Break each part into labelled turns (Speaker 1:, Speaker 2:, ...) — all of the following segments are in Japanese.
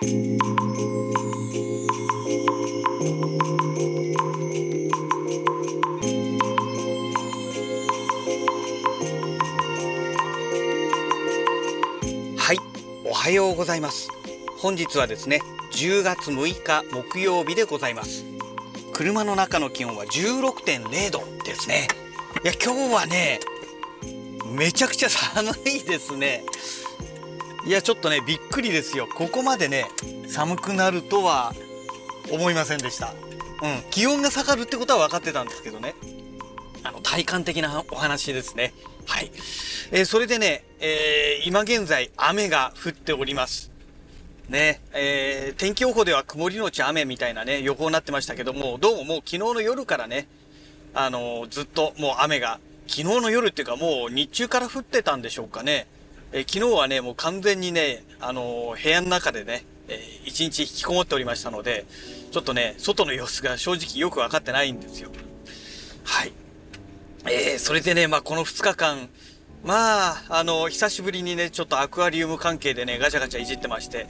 Speaker 1: はい、おはようございます。本日はですね、10月6日木曜日でございます。車の中の気温は16.0度ですね。いや、今日はね、めちゃくちゃ寒いですね。いや、ちょっとね、びっくりですよ。ここまでね、寒くなるとは思いませんでした。うん、気温が下がるってことは分かってたんですけどね。あの体感的なお話ですね。はい。えーそれでね、えー今現在雨が降っております。ね、えー天気予報では曇りのち雨みたいなね、予報になってましたけども、どうももう昨日の夜からね、あのーずっともう雨が、昨日の夜っていうかもう日中から降ってたんでしょうかね。え昨日はね、もう完全にね、あのー部屋の中でね、えー一日引きこもっておりましたので、ちょっとね、外の様子が正直よく分かってないんですよ。はい。えーそれでね、まあ、この2日間、まあ、あの、久しぶりにね、ちょっとアクアリウム関係でね、ガチャガチャいじってまして、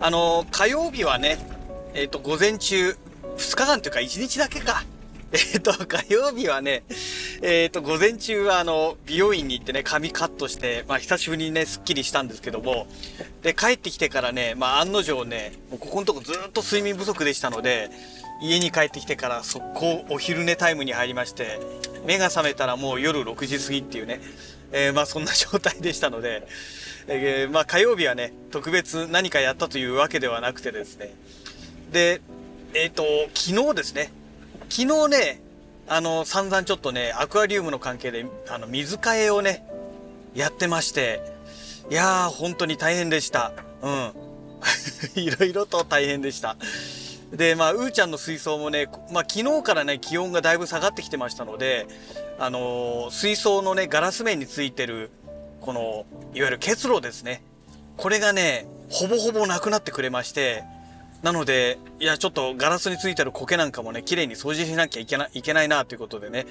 Speaker 1: あの、火曜日はね、えっ、と、午前中、2日間というか1日だけか。えっ、と、火曜日はね、えっ、と、午前中はあの、美容院に行ってね、髪カットして、まあ、久しぶりにね、スッキリしたんですけども、で、帰ってきてからね、まあ、案の定ね、もうここのとこずっと睡眠不足でしたので、家に帰ってきてから速攻お昼寝タイムに入りまして、目が覚めたらもう夜6時過ぎっていうね、えーまあそんな状態でしたので、えーまあ火曜日はね、特別何かやったというわけではなくてですね。で、えっ、と、昨日ですね、昨日ね、あの、散々ちょっとね、アクアリウムの関係で、あの、水替えをね、やってまして、いやー、本当に大変でした。うん。いろいろと大変でした。で、まあ、うーちゃんの水槽もね、まあ、昨日からね、気温がだいぶ下がってきてましたので、あのー水槽のね、ガラス面についてる、この、いわゆる結露ですね。これがね、ほぼほぼなくなってくれまして、なので、いや、ちょっとガラスについてる苔なんかもね、綺麗に掃除しなきゃいけないけないなということでね、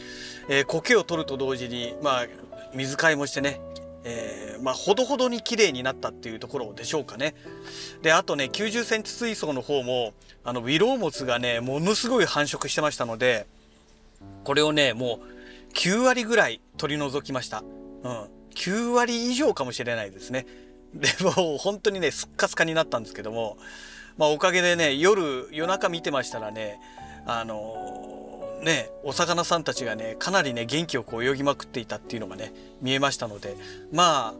Speaker 1: えー苔を取ると同時に、まあ、水替えもしてね、えーまあ、ほどほどに綺麗になったっていうところでしょうかね。で、あとね、90センチ水槽の方も、あの、ウィロウモツがね、ものすごい繁殖してましたので、これをね、もう、9割ぐらい取り除きました。うん。9割以上かもしれないですね。で、も本当にね、すっかすかになったんですけども、まあおかげでね、夜、夜中見てましたらね、あのね、お魚さんたちがね、かなりね、元気よく泳ぎまくっていたっていうのがね、見えましたので、まあ、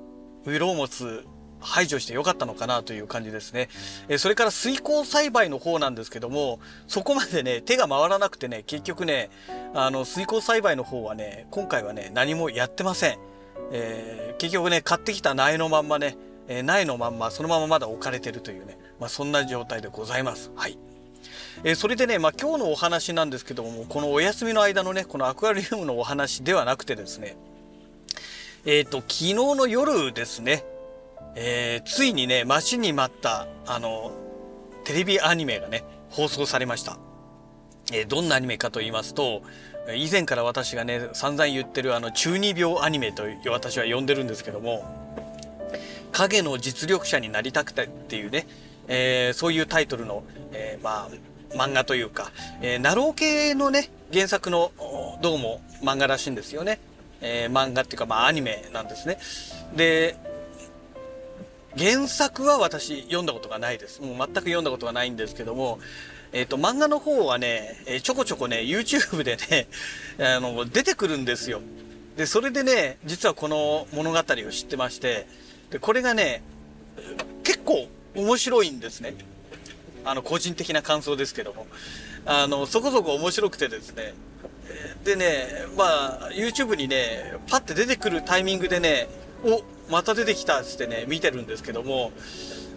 Speaker 1: ウィロウモツ排除してよかったのかなという感じですね。えそれから水耕栽培の方なんですけども、そこまでね、手が回らなくてね、結局ね、あの、水耕栽培の方はね、今回はね、何もやってません。えー結局ね、買ってきた苗のまんまね、え苗のまんま、そのまままだ置かれてるというね、まあそんな状態でございます。はい。えーそれでね、まあ、今日のお話なんですけども、このお休みの間のね、このアクアリウムのお話ではなくてですね、えっ、と、昨日の夜ですね、えーついにね、待ちに待った、あの、テレビアニメがね、放送されました。えどんなアニメかと言いますと、以前から私がね、散々言ってるあの、中二病アニメと私は呼んでるんですけども、影の実力者になりたくてっていうね、えーそういうタイトルの、えーまあ、漫画というか、えー、ナロー系のね、原作の、どうも漫画らしいんですよね。えー漫画っていうか、まあ、アニメなんですね。で、原作は私読んだことがないです。もう全く読んだことがないんですけども、えっ、と、漫画の方はね、えちょこちょこね、YouTube でね、あの、出てくるんですよ。で、それでね、実はこの物語を知ってまして、で、これがね、結構面白いんですね。あの、個人的な感想ですけども。あの、そこそこ面白くてですね。でね、まあ、YouTube にね、パッて出てくるタイミングでね、お、また出てきたっつってね、見てるんですけども、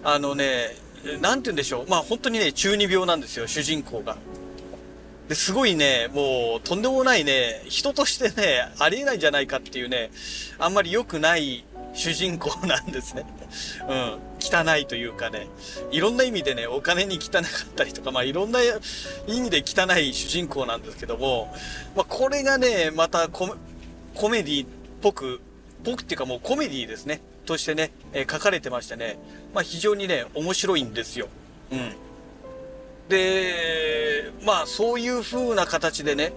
Speaker 1: あのね、なんて言うんでしょう。まあ本当にね、中二病なんですよ、主人公が。で、すごいね、もう、とんでもないね、人としてね、ありえないんじゃないかっていうね、あんまり良くない主人公なんですね。うん。汚いというかね、いろんな意味でね、お金に汚かったりとか、まあいろんな意味で汚い主人公なんですけども、まあこれがね、またコメディっぽく、ぽくっていうかもうコメディですね、としてね、えー書かれてましてね、まあ非常にね、面白いんですよ。うん。で、まあそういう風な形でね、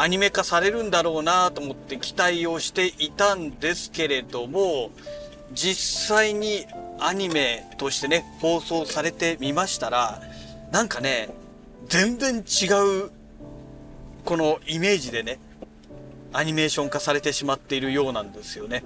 Speaker 1: アニメ化されるんだろうなと思って期待をしていたんですけれども、実際にアニメとしてね、放送されてみましたら、なんかね、全然違う、このイメージでね、アニメーション化されてしまっているようなんですよね。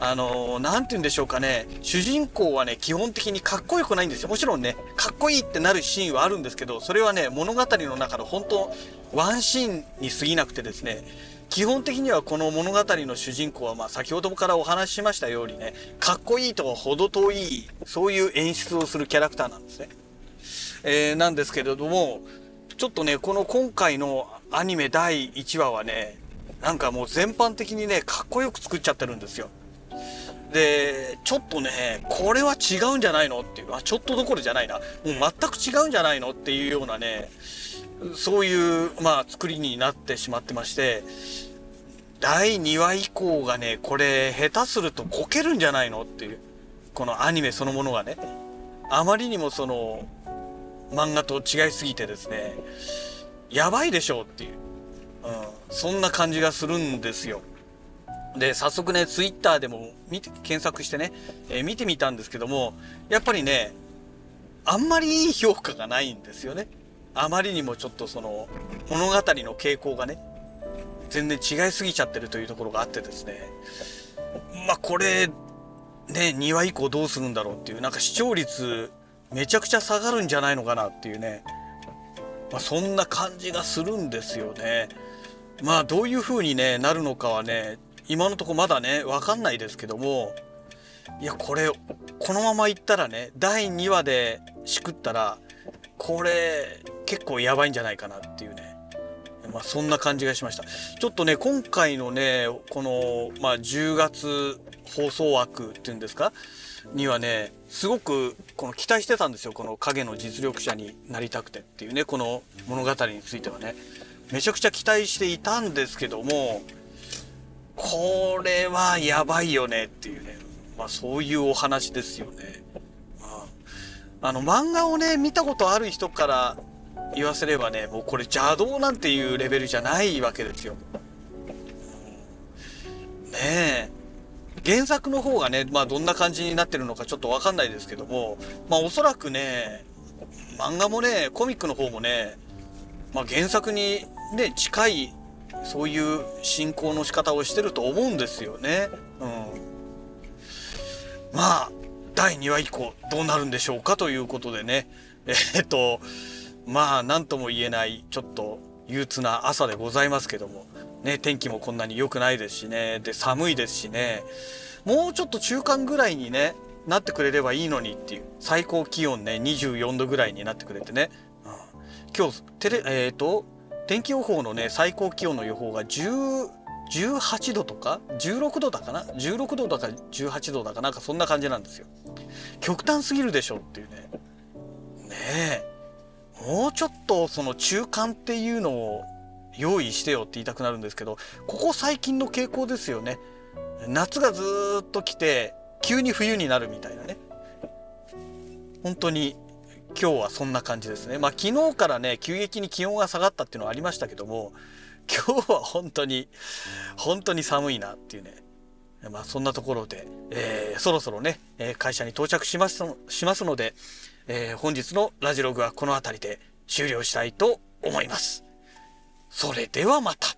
Speaker 1: あのー、て言うんでしょうかね、主人公はね、基本的にかっこよくないんですよ。もちろんね、かっこいいってなるシーンはあるんですけど、それはね、物語の中の本当、ワンシーンに過ぎなくてですね、基本的にはこの物語の主人公は、まあ先ほどもからお話ししましたようにね、かっこいいとは程遠い、そういう演出をするキャラクターなんですね。えー、なんですけれども、ちょっとね、この今回のアニメ第1話はね、なんかもう全般的にね、かっこよく作っちゃってるんですよ。で、ちょっとね、これは違うんじゃないの？っていう、あ、ちょっとどころじゃないな。もう全く違うんじゃないの？っていうようなね、そういう、まあ、作りになってしまってまして、第2話以降がね、これ、下手するとこけるんじゃないの？っていう、このアニメそのものがね、あまりにもその、漫画と違いすぎてですね、やばいでしょ？うっていう、うん、そんな感じがするんですよ。で、早速ね、ツイッターでも見て、検索してね、えー、見てみたんですけども、やっぱりね、あんまりいい評価がないんですよね。あまりにもちょっとその、物語の傾向がね、全然違いすぎちゃってるというところがあってですね。まあ、これ、ね、2話以降どうするんだろうっていう、なんか視聴率めちゃくちゃ下がるんじゃないのかなっていうね。まあ、そんな感じがするんですよね。まあ、どういう風にね、なるのかはね、今のとこまだね、わかんないですけども、いや、これ、このままいったらね、第2話でしくったら、これ、結構やばいんじゃないかなっていうね。まあ、そんな感じがしました。ちょっとね、今回のね、この、まあ、10月放送枠っていうんですか？にはね、すごく、この期待してたんですよ。この影の実力者になりたくてっていうね、この物語についてはね。めちゃくちゃ期待していたんですけども、これはやばいよねっていうね、まあそういうお話ですよね。あの漫画をね、見たことある人から言わせればね、もうこれ邪道なんていうレベルじゃないわけですよ。ねえ。原作の方がね、まあどんな感じになってるのかちょっとわかんないですけども、まあおそらくね、漫画もね、コミックの方もね、まあ原作にね、近いそういう進行の仕方をしてると思うんですよね。うん。まあ、第2話以降どうなるんでしょうかということでね。えー、っと、まあ、なんとも言えない、ちょっと憂鬱な朝でございますけども。ね、天気もこんなに良くないですしね。で、寒いですしね。もうちょっと中間ぐらいにね、なってくれればいいのにっていう。最高気温ね、24度ぐらいになってくれてね。うん、今日、テレ、えっ、と、天気予報のね最高気温の予報が10 18度とか16度だかな？16度だか18度だかなんかそんな感じなんですよ。極端すぎるでしょっていうね。ねえ。もうちょっとその中間っていうのを用意してよって言いたくなるんですけどここ最近の傾向ですよね。夏がずっと来て急に冬になるみたいなね。本当に今日はそんな感じですね。まあ昨日からね、急激に気温が下がったっていうのはありましたけども、今日は本当に、本当に寒いなっていうね。まあそんなところで、えー、そろそろね、え会社に到着しますしますので、えー、本日のラジログはこの辺りで終了したいと思います。それではまた。